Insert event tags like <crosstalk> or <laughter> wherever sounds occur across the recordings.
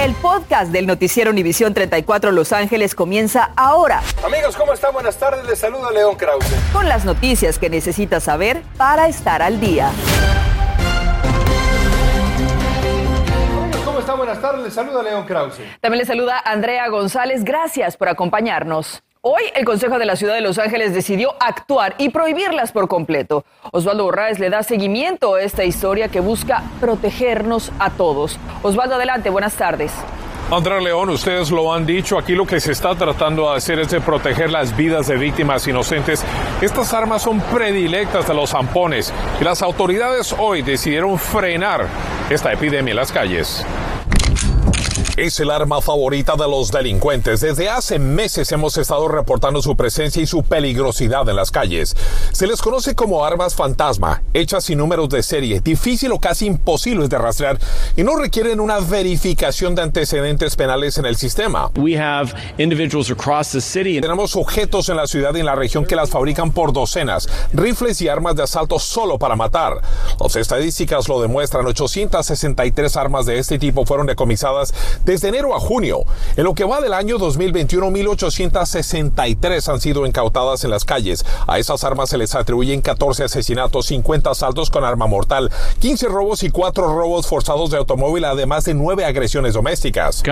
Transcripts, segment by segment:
El podcast del noticiero Univisión 34 Los Ángeles comienza ahora. Amigos, ¿cómo están? Buenas tardes. Les saluda León Krause. Con las noticias que necesitas saber para estar al día. ¿Cómo están? Buenas tardes. Les saluda León Krause. También les saluda Andrea González. Gracias por acompañarnos. Hoy el Consejo de la Ciudad de Los Ángeles decidió actuar y prohibirlas por completo. Osvaldo Borraes le da seguimiento a esta historia que busca protegernos a todos. Osvaldo, adelante, buenas tardes. Andrea León, ustedes lo han dicho, aquí lo que se está tratando de hacer es de proteger las vidas de víctimas inocentes. Estas armas son predilectas de los zampones y las autoridades hoy decidieron frenar esta epidemia en las calles es el arma favorita de los delincuentes. Desde hace meses hemos estado reportando su presencia y su peligrosidad en las calles. Se les conoce como armas fantasma, hechas sin números de serie, difícil o casi imposibles de rastrear y no requieren una verificación de antecedentes penales en el sistema. Tenemos sujetos en la ciudad y en la región que las fabrican por docenas, rifles y armas de asalto solo para matar. Las estadísticas lo demuestran, 863 armas de este tipo fueron decomisadas desde enero a junio, en lo que va del año 2021, 1.863 han sido incautadas en las calles. A esas armas se les atribuyen 14 asesinatos, 50 asaltos con arma mortal, 15 robos y 4 robos forzados de automóvil, además de 9 agresiones domésticas.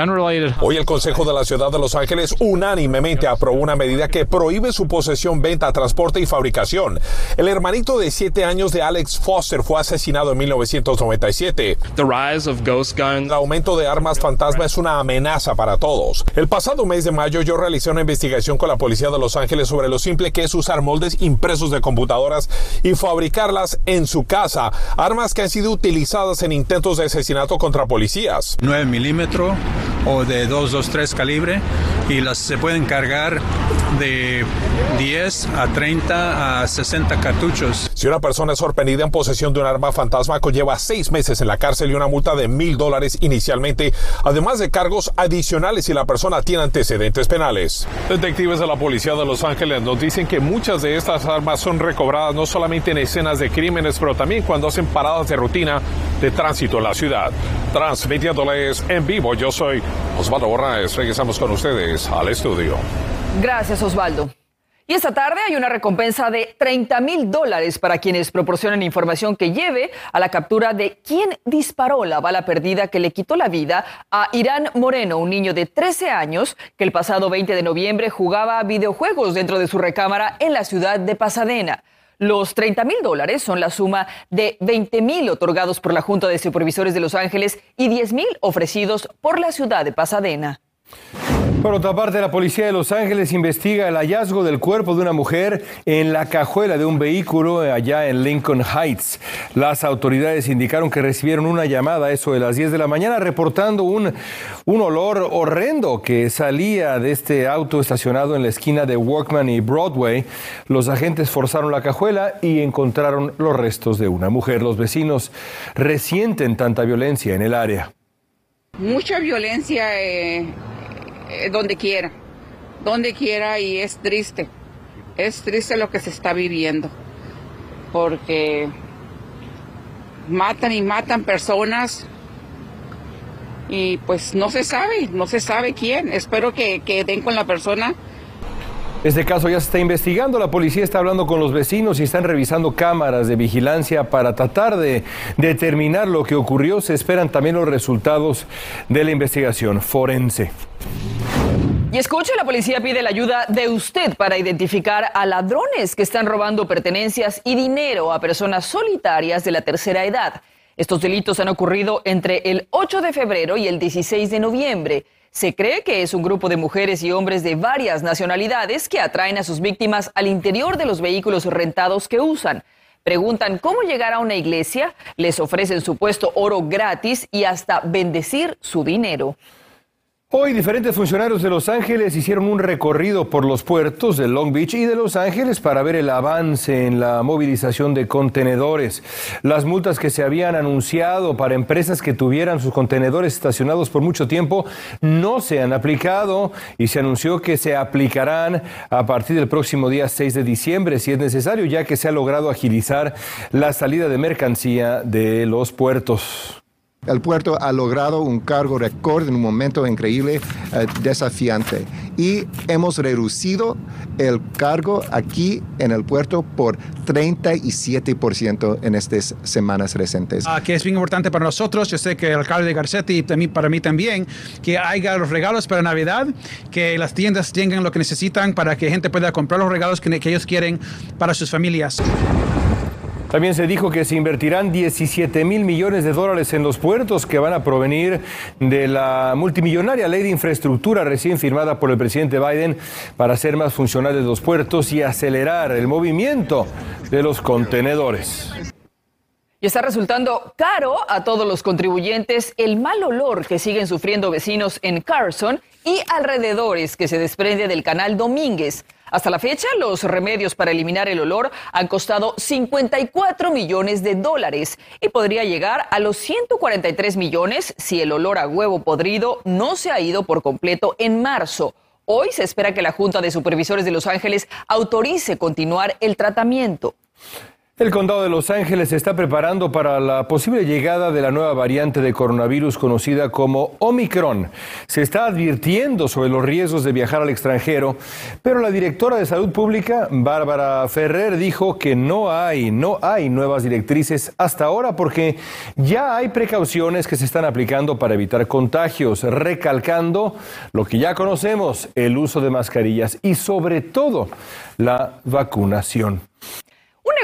Hoy el Consejo de la Ciudad de Los Ángeles unánimemente aprobó una medida que prohíbe su posesión, venta, transporte y fabricación. El hermanito de 7 años de Alex Foster fue asesinado en 1997. El aumento de armas fantasma es una amenaza para todos. El pasado mes de mayo yo realicé una investigación con la policía de Los Ángeles sobre lo simple que es usar moldes impresos de computadoras y fabricarlas en su casa, armas que han sido utilizadas en intentos de asesinato contra policías. 9 milímetros o de 223 calibre y las se pueden cargar de 10 a 30 a 60 cartuchos. Si una persona es sorprendida en posesión de un arma fantasma, conlleva seis meses en la cárcel y una multa de mil dólares inicialmente, además de cargos adicionales si la persona tiene antecedentes penales. Detectives de la Policía de Los Ángeles nos dicen que muchas de estas armas son recobradas no solamente en escenas de crímenes, pero también cuando hacen paradas de rutina de tránsito en la ciudad. Transmitiéndoles en vivo, yo soy Osvaldo Borraes. Regresamos con ustedes al estudio. Gracias, Osvaldo. Y esta tarde hay una recompensa de 30 mil dólares para quienes proporcionen información que lleve a la captura de quién disparó la bala perdida que le quitó la vida a Irán Moreno, un niño de 13 años que el pasado 20 de noviembre jugaba videojuegos dentro de su recámara en la ciudad de Pasadena. Los 30 mil dólares son la suma de 20 mil otorgados por la Junta de Supervisores de Los Ángeles y 10 mil ofrecidos por la ciudad de Pasadena. Por otra parte, la policía de Los Ángeles investiga el hallazgo del cuerpo de una mujer en la cajuela de un vehículo allá en Lincoln Heights. Las autoridades indicaron que recibieron una llamada eso de las 10 de la mañana reportando un, un olor horrendo que salía de este auto estacionado en la esquina de Workman y Broadway. Los agentes forzaron la cajuela y encontraron los restos de una mujer. Los vecinos resienten tanta violencia en el área. Mucha violencia. Eh eh, donde quiera, donde quiera y es triste. Es triste lo que se está viviendo, porque matan y matan personas y pues no se sabe, no se sabe quién. Espero que, que den con la persona. Este caso ya se está investigando, la policía está hablando con los vecinos y están revisando cámaras de vigilancia para tratar de determinar lo que ocurrió. Se esperan también los resultados de la investigación forense. Escuche, la policía pide la ayuda de usted para identificar a ladrones que están robando pertenencias y dinero a personas solitarias de la tercera edad. Estos delitos han ocurrido entre el 8 de febrero y el 16 de noviembre. Se cree que es un grupo de mujeres y hombres de varias nacionalidades que atraen a sus víctimas al interior de los vehículos rentados que usan. Preguntan cómo llegar a una iglesia, les ofrecen supuesto oro gratis y hasta bendecir su dinero. Hoy diferentes funcionarios de Los Ángeles hicieron un recorrido por los puertos de Long Beach y de Los Ángeles para ver el avance en la movilización de contenedores. Las multas que se habían anunciado para empresas que tuvieran sus contenedores estacionados por mucho tiempo no se han aplicado y se anunció que se aplicarán a partir del próximo día 6 de diciembre si es necesario, ya que se ha logrado agilizar la salida de mercancía de los puertos. El puerto ha logrado un cargo récord en un momento increíble, eh, desafiante. Y hemos reducido el cargo aquí en el puerto por 37% en estas semanas recientes. Ah, que es bien importante para nosotros, yo sé que el alcalde de Garcetti y para mí también, que haya los regalos para Navidad, que las tiendas tengan lo que necesitan para que gente pueda comprar los regalos que, que ellos quieren para sus familias. También se dijo que se invertirán 17 mil millones de dólares en los puertos que van a provenir de la multimillonaria ley de infraestructura recién firmada por el presidente Biden para hacer más funcionales los puertos y acelerar el movimiento de los contenedores. Y está resultando caro a todos los contribuyentes el mal olor que siguen sufriendo vecinos en Carson y alrededores que se desprende del canal Domínguez. Hasta la fecha, los remedios para eliminar el olor han costado 54 millones de dólares y podría llegar a los 143 millones si el olor a huevo podrido no se ha ido por completo en marzo. Hoy se espera que la Junta de Supervisores de Los Ángeles autorice continuar el tratamiento. El condado de Los Ángeles se está preparando para la posible llegada de la nueva variante de coronavirus conocida como Omicron. Se está advirtiendo sobre los riesgos de viajar al extranjero, pero la directora de Salud Pública, Bárbara Ferrer, dijo que no hay, no hay nuevas directrices hasta ahora porque ya hay precauciones que se están aplicando para evitar contagios, recalcando lo que ya conocemos, el uso de mascarillas y sobre todo la vacunación.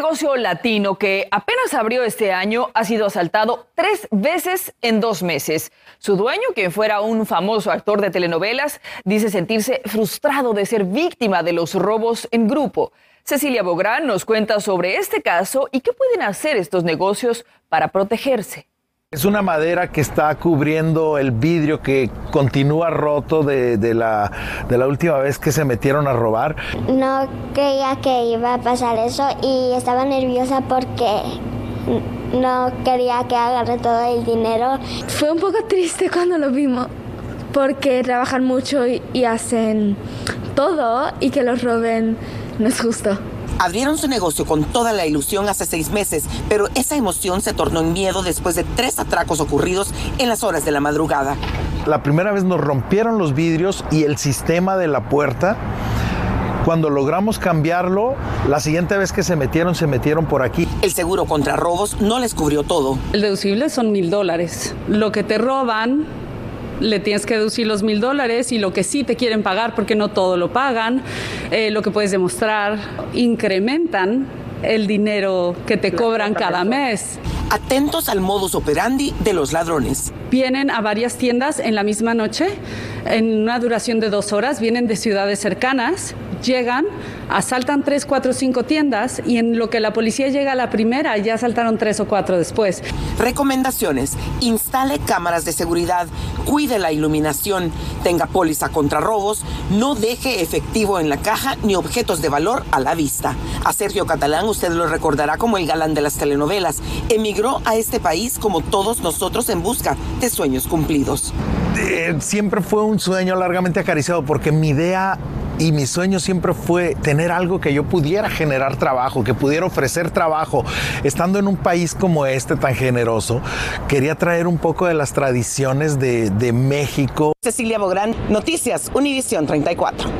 Negocio latino que apenas abrió este año ha sido asaltado tres veces en dos meses. Su dueño, quien fuera un famoso actor de telenovelas, dice sentirse frustrado de ser víctima de los robos en grupo. Cecilia Bográn nos cuenta sobre este caso y qué pueden hacer estos negocios para protegerse. Es una madera que está cubriendo el vidrio que continúa roto de, la, de, la, última vez que se metieron a robar. No creía que iba a pasar eso y estaba nerviosa porque no quería que agarre todo el dinero. Fue un poco triste cuando lo vimos porque trabajan mucho y, y hacen todo y que los roben no es justo. Abrieron su negocio con toda la ilusión hace seis meses, pero esa emoción se tornó en miedo después de tres atracos ocurridos en las horas de la madrugada. La primera vez nos rompieron los vidrios y el sistema de la puerta. Cuando logramos cambiarlo, la siguiente vez que se metieron, se metieron por aquí. El seguro contra robos no les cubrió todo. El deducible son mil dólares. Lo que te roban le tienes que deducir los mil dólares y lo que sí te quieren pagar, porque no todo lo pagan, eh, lo que puedes demostrar, incrementan el dinero que te cobran cada mes. Atentos al modus operandi de los ladrones. Vienen a varias tiendas en la misma noche, en una duración de dos horas, vienen de ciudades cercanas, llegan, asaltan tres, cuatro, cinco tiendas y en lo que la policía llega a la primera ya asaltaron tres o cuatro después. Recomendaciones. Instale cámaras de seguridad, cuide la iluminación, tenga póliza contra robos, no deje efectivo en la caja ni objetos de valor a la vista. A Sergio Catalán usted lo recordará como el galán de las telenovelas. Emigró a este país como todos nosotros en busca de sueños cumplidos. Eh, siempre fue un sueño largamente acariciado porque mi idea y mi sueño siempre fue tener algo que yo pudiera generar trabajo, que pudiera ofrecer trabajo. Estando en un país como este tan generoso, quería traer un poco de las tradiciones de, de México. Cecilia Bográn, Noticias, Univisión 34.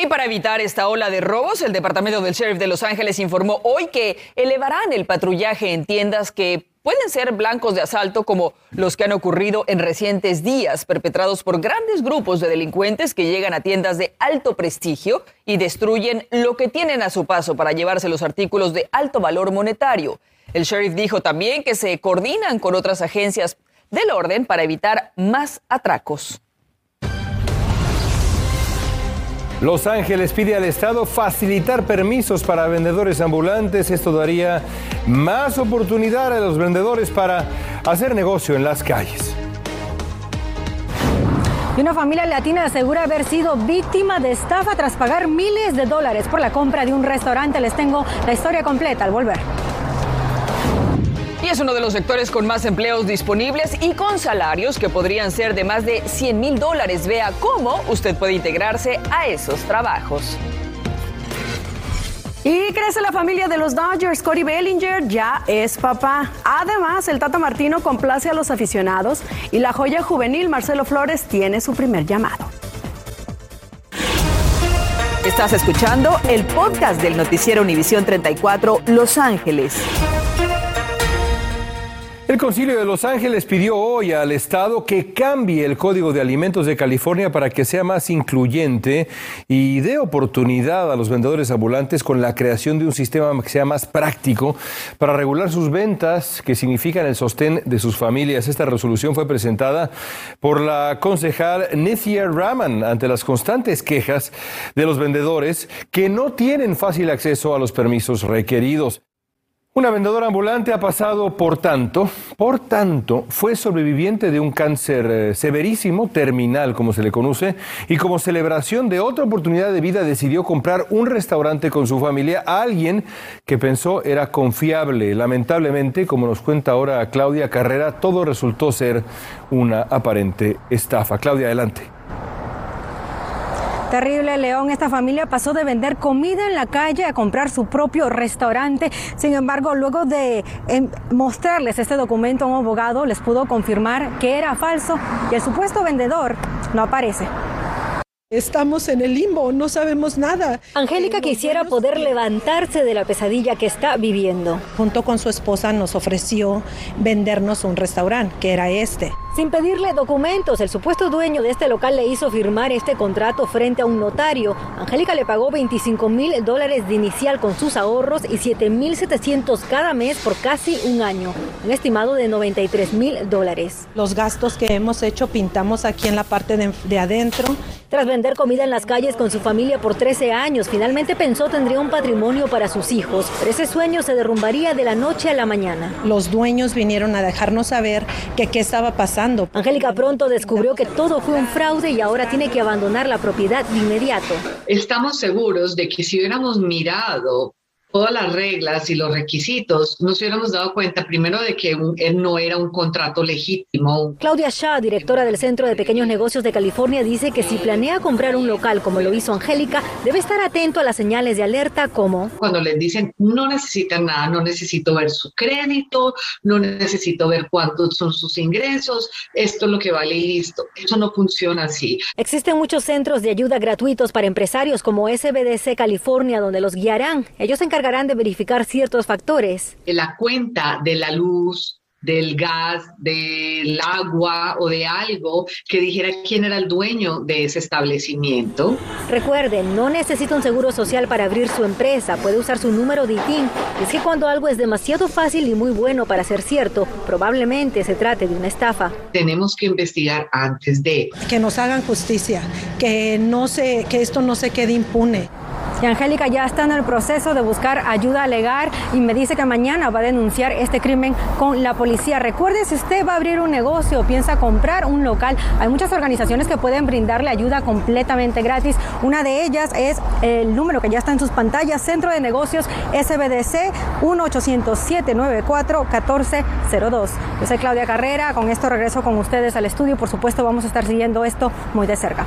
Y para evitar esta ola de robos, el Departamento del Sheriff de Los Ángeles informó hoy que elevarán el patrullaje en tiendas que pueden ser blancos de asalto como los que han ocurrido en recientes días, perpetrados por grandes grupos de delincuentes que llegan a tiendas de alto prestigio y destruyen lo que tienen a su paso para llevarse los artículos de alto valor monetario. El sheriff dijo también que se coordinan con otras agencias del orden para evitar más atracos. Los Ángeles pide al Estado facilitar permisos para vendedores ambulantes. Esto daría más oportunidad a los vendedores para hacer negocio en las calles. Y una familia latina asegura haber sido víctima de estafa tras pagar miles de dólares por la compra de un restaurante. Les tengo la historia completa al volver. Es uno de los sectores con más empleos disponibles y con salarios que podrían ser de más de 100 mil dólares. Vea cómo usted puede integrarse a esos trabajos. Y crece la familia de los Dodgers. Corey Bellinger ya es papá. Además, el Tata Martino complace a los aficionados y la joya juvenil Marcelo Flores tiene su primer llamado. Estás escuchando el podcast del noticiero Univisión 34 Los Ángeles. El Concilio de Los Ángeles pidió hoy al Estado que cambie el Código de Alimentos de California para que sea más incluyente y dé oportunidad a los vendedores ambulantes con la creación de un sistema que sea más práctico para regular sus ventas, que significan el sostén de sus familias. Esta resolución fue presentada por la concejal Nithya Raman ante las constantes quejas de los vendedores que no tienen fácil acceso a los permisos requeridos. Una vendedora ambulante ha pasado por tanto, por tanto, fue sobreviviente de un cáncer eh, severísimo, terminal como se le conoce, y como celebración de otra oportunidad de vida decidió comprar un restaurante con su familia a alguien que pensó era confiable. Lamentablemente, como nos cuenta ahora Claudia Carrera, todo resultó ser una aparente estafa. Claudia, adelante. Terrible, León. Esta familia pasó de vender comida en la calle a comprar su propio restaurante. Sin embargo, luego de em, mostrarles este documento a un abogado, les pudo confirmar que era falso y el supuesto vendedor no aparece. Estamos en el limbo, no sabemos nada. Angélica quisiera poder levantarse de la pesadilla que está viviendo. Junto con su esposa nos ofreció vendernos un restaurante, que era este. Sin pedirle documentos, el supuesto dueño de este local le hizo firmar este contrato frente a un notario. Angélica le pagó 25 mil dólares de inicial con sus ahorros y 7 mil 700 cada mes por casi un año, un estimado de 93 mil dólares. Los gastos que hemos hecho pintamos aquí en la parte de, de adentro. Tras vender comida en las calles con su familia por 13 años, finalmente pensó tendría un patrimonio para sus hijos, pero ese sueño se derrumbaría de la noche a la mañana. Los dueños vinieron a dejarnos saber que qué estaba pasando. Angélica pronto descubrió que todo fue un fraude y ahora tiene que abandonar la propiedad de inmediato. Estamos seguros de que si hubiéramos mirado todas las reglas y los requisitos, nos hubiéramos dado cuenta primero de que él no era un contrato legítimo. Claudia Shah, directora del Centro de Pequeños Negocios de California, dice que si planea comprar un local como lo hizo Angélica, debe estar atento a las señales de alerta como... Cuando les dicen, no necesitan nada, no necesito ver su crédito, no necesito ver cuántos son sus ingresos, esto es lo que vale y listo. Eso no funciona así. Existen muchos centros de ayuda gratuitos para empresarios como SBDC California, donde los guiarán. Ellos se encargarán de verificar ciertos factores. La cuenta de la luz, del gas, del agua o de algo que dijera quién era el dueño de ese establecimiento. Recuerden, no necesita un seguro social para abrir su empresa, puede usar su número de ITIN. Es que cuando algo es demasiado fácil y muy bueno para ser cierto, probablemente se trate de una estafa. Tenemos que investigar antes de que nos hagan justicia, que no se que esto no se quede impune. Y Angélica ya está en el proceso de buscar ayuda legal y me dice que mañana va a denunciar este crimen con la policía. Recuerde, si usted va a abrir un negocio piensa comprar un local, hay muchas organizaciones que pueden brindarle ayuda completamente gratis. Una de ellas es el número que ya está en sus pantallas, Centro de Negocios SBDC 1-800-794-1402. Yo soy Claudia Carrera, con esto regreso con ustedes al estudio. Por supuesto, vamos a estar siguiendo esto muy de cerca.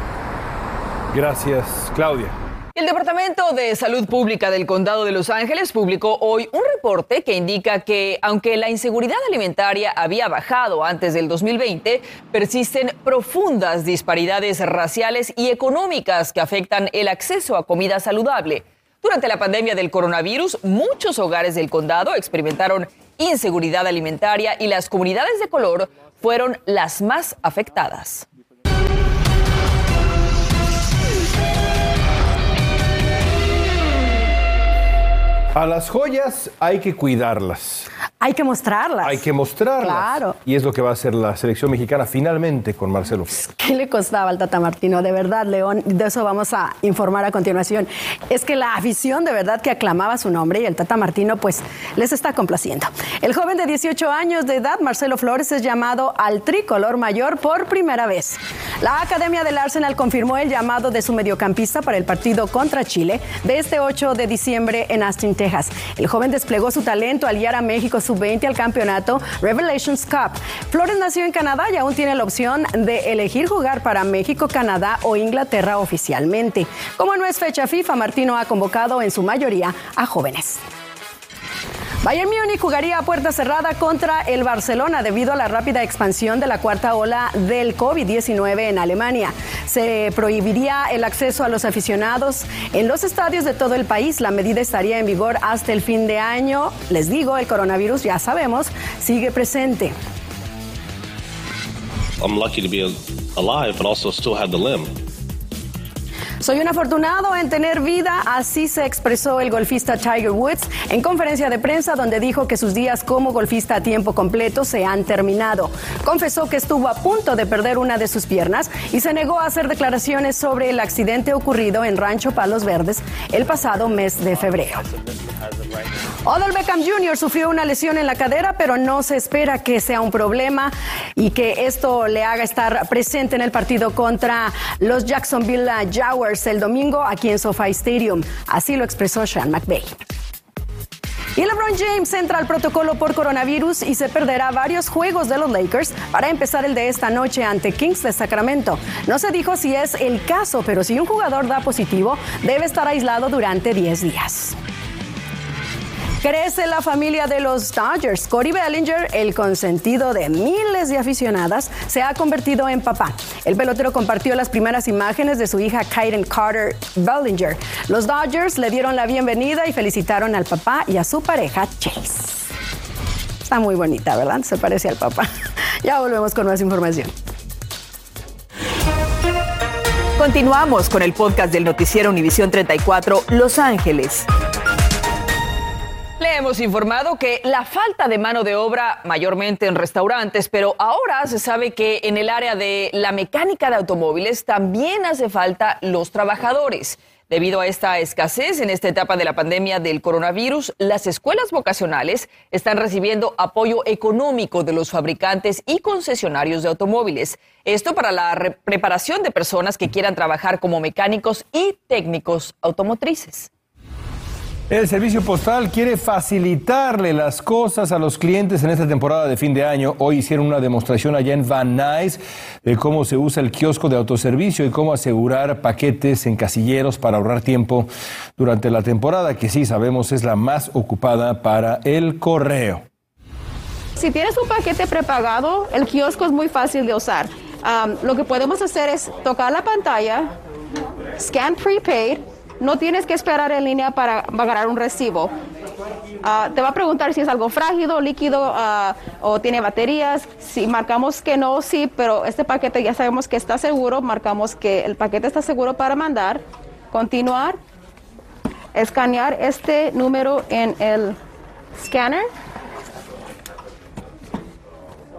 Gracias, Claudia. El Departamento de Salud Pública del Condado de Los Ángeles publicó hoy un reporte que indica que, aunque la inseguridad alimentaria había bajado antes del 2020, persisten profundas disparidades raciales y económicas que afectan el acceso a comida saludable. Durante la pandemia del coronavirus, muchos hogares del condado experimentaron inseguridad alimentaria y las comunidades de color fueron las más afectadas. A las joyas hay que cuidarlas. Hay que mostrarlas. Hay que mostrarlas. Claro. Y es lo que va a hacer la selección mexicana finalmente con Marcelo. ¿Qué le costaba al Tata Martino? De verdad, León, de eso vamos a informar a continuación. Es que la afición de verdad que aclamaba su nombre y el Tata Martino pues les está complaciendo. El joven de 18 años de edad, Marcelo Flores, es llamado al tricolor mayor por primera vez. La Academia del Arsenal confirmó el llamado de su mediocampista para el partido contra Chile de este 8 de diciembre en Austin, El joven desplegó su talento al guiar a México su sub-20 al campeonato Revelations Cup. Flores nació en Canadá y aún tiene la opción de elegir jugar para México, Canadá o Inglaterra oficialmente. Como no es fecha FIFA, Martino ha convocado en su mayoría a jóvenes. Bayern Múnich jugaría a puerta cerrada contra el Barcelona debido a la rápida expansión de la cuarta ola del COVID-19 en Alemania. Se prohibiría el acceso a los aficionados en los estadios de todo el país. La medida estaría en vigor hasta el fin de año. Les digo, el coronavirus, ya sabemos, sigue presente. I'm lucky to be alive, but also still have the limb. Soy un afortunado en tener vida, así se expresó el golfista Tiger Woods en conferencia de prensa donde dijo que sus días como golfista a tiempo completo se han terminado. Confesó que estuvo a punto de perder una de sus piernas y se negó a hacer declaraciones sobre el accidente ocurrido en Rancho Palos Verdes el pasado mes de febrero. Odell Beckham Jr. sufrió una lesión en la cadera, pero no se espera que sea un problema y que esto le haga estar presente en el partido contra los Jacksonville Jaguars el domingo aquí en SoFi Stadium. Así lo expresó Sean McVay. Y LeBron James entra al protocolo por coronavirus y se perderá varios juegos de los Lakers para empezar el de esta noche ante Kings de Sacramento. No se dijo si es el caso, pero si un jugador da positivo, debe estar aislado durante 10 días. Crece la familia de los Dodgers. Cody Bellinger, el consentido de miles de aficionadas, se ha convertido en papá. El pelotero compartió las primeras imágenes de su hija Kaiden Carter Bellinger. Los Dodgers le dieron la bienvenida y felicitaron al papá y a su pareja Chase. Está muy bonita, ¿verdad? Se parece al papá. <laughs> Ya volvemos con más información. Continuamos con el podcast del noticiero Univisión 34 Los Ángeles. Hemos informado que la falta de mano de obra, mayormente en restaurantes, pero ahora se sabe que en el área de la mecánica de automóviles también hace falta los trabajadores. Debido a esta escasez en esta etapa de la pandemia del coronavirus, las escuelas vocacionales están recibiendo apoyo económico de los fabricantes y concesionarios de automóviles. Esto para la preparación de personas que quieran trabajar como mecánicos y técnicos automotrices. El servicio postal quiere facilitarle las cosas a los clientes en esta temporada de fin de año. Hoy hicieron una demostración allá en Van Nuys de cómo se usa el kiosco de autoservicio y cómo asegurar paquetes en casilleros para ahorrar tiempo durante la temporada, que sí sabemos es la más ocupada para el correo. Si tienes un paquete prepagado, el kiosco es muy fácil de usar. Lo que podemos hacer es tocar la pantalla, scan prepaid, no tienes que esperar en línea para pagar un recibo. Ah, te va a preguntar si es algo frágil, líquido ah, o tiene baterías. Si marcamos que no, sí, pero este paquete ya sabemos que está seguro, marcamos que el paquete está seguro para mandar. Continuar, escanear este número en el scanner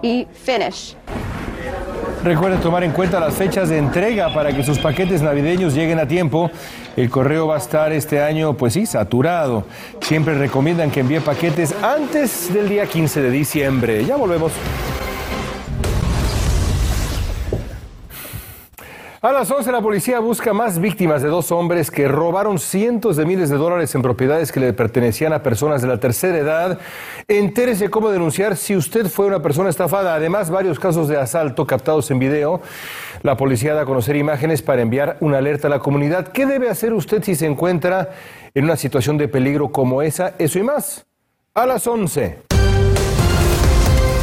y finish. Recuerde tomar en cuenta las fechas de entrega para que sus paquetes navideños lleguen a tiempo. El correo va a estar este año, pues sí, saturado. Siempre recomiendan que envíe paquetes antes del día 15 de diciembre. Ya volvemos. A las 11 la policía busca más víctimas de dos hombres que robaron cientos de miles de dólares en propiedades que le pertenecían a personas de la tercera edad. Entérese cómo denunciar si usted fue una persona estafada. Además, varios casos de asalto captados en video. La policía da a conocer imágenes para enviar una alerta a la comunidad. ¿Qué debe hacer usted si se encuentra en una situación de peligro como esa? Eso y más. A las 11.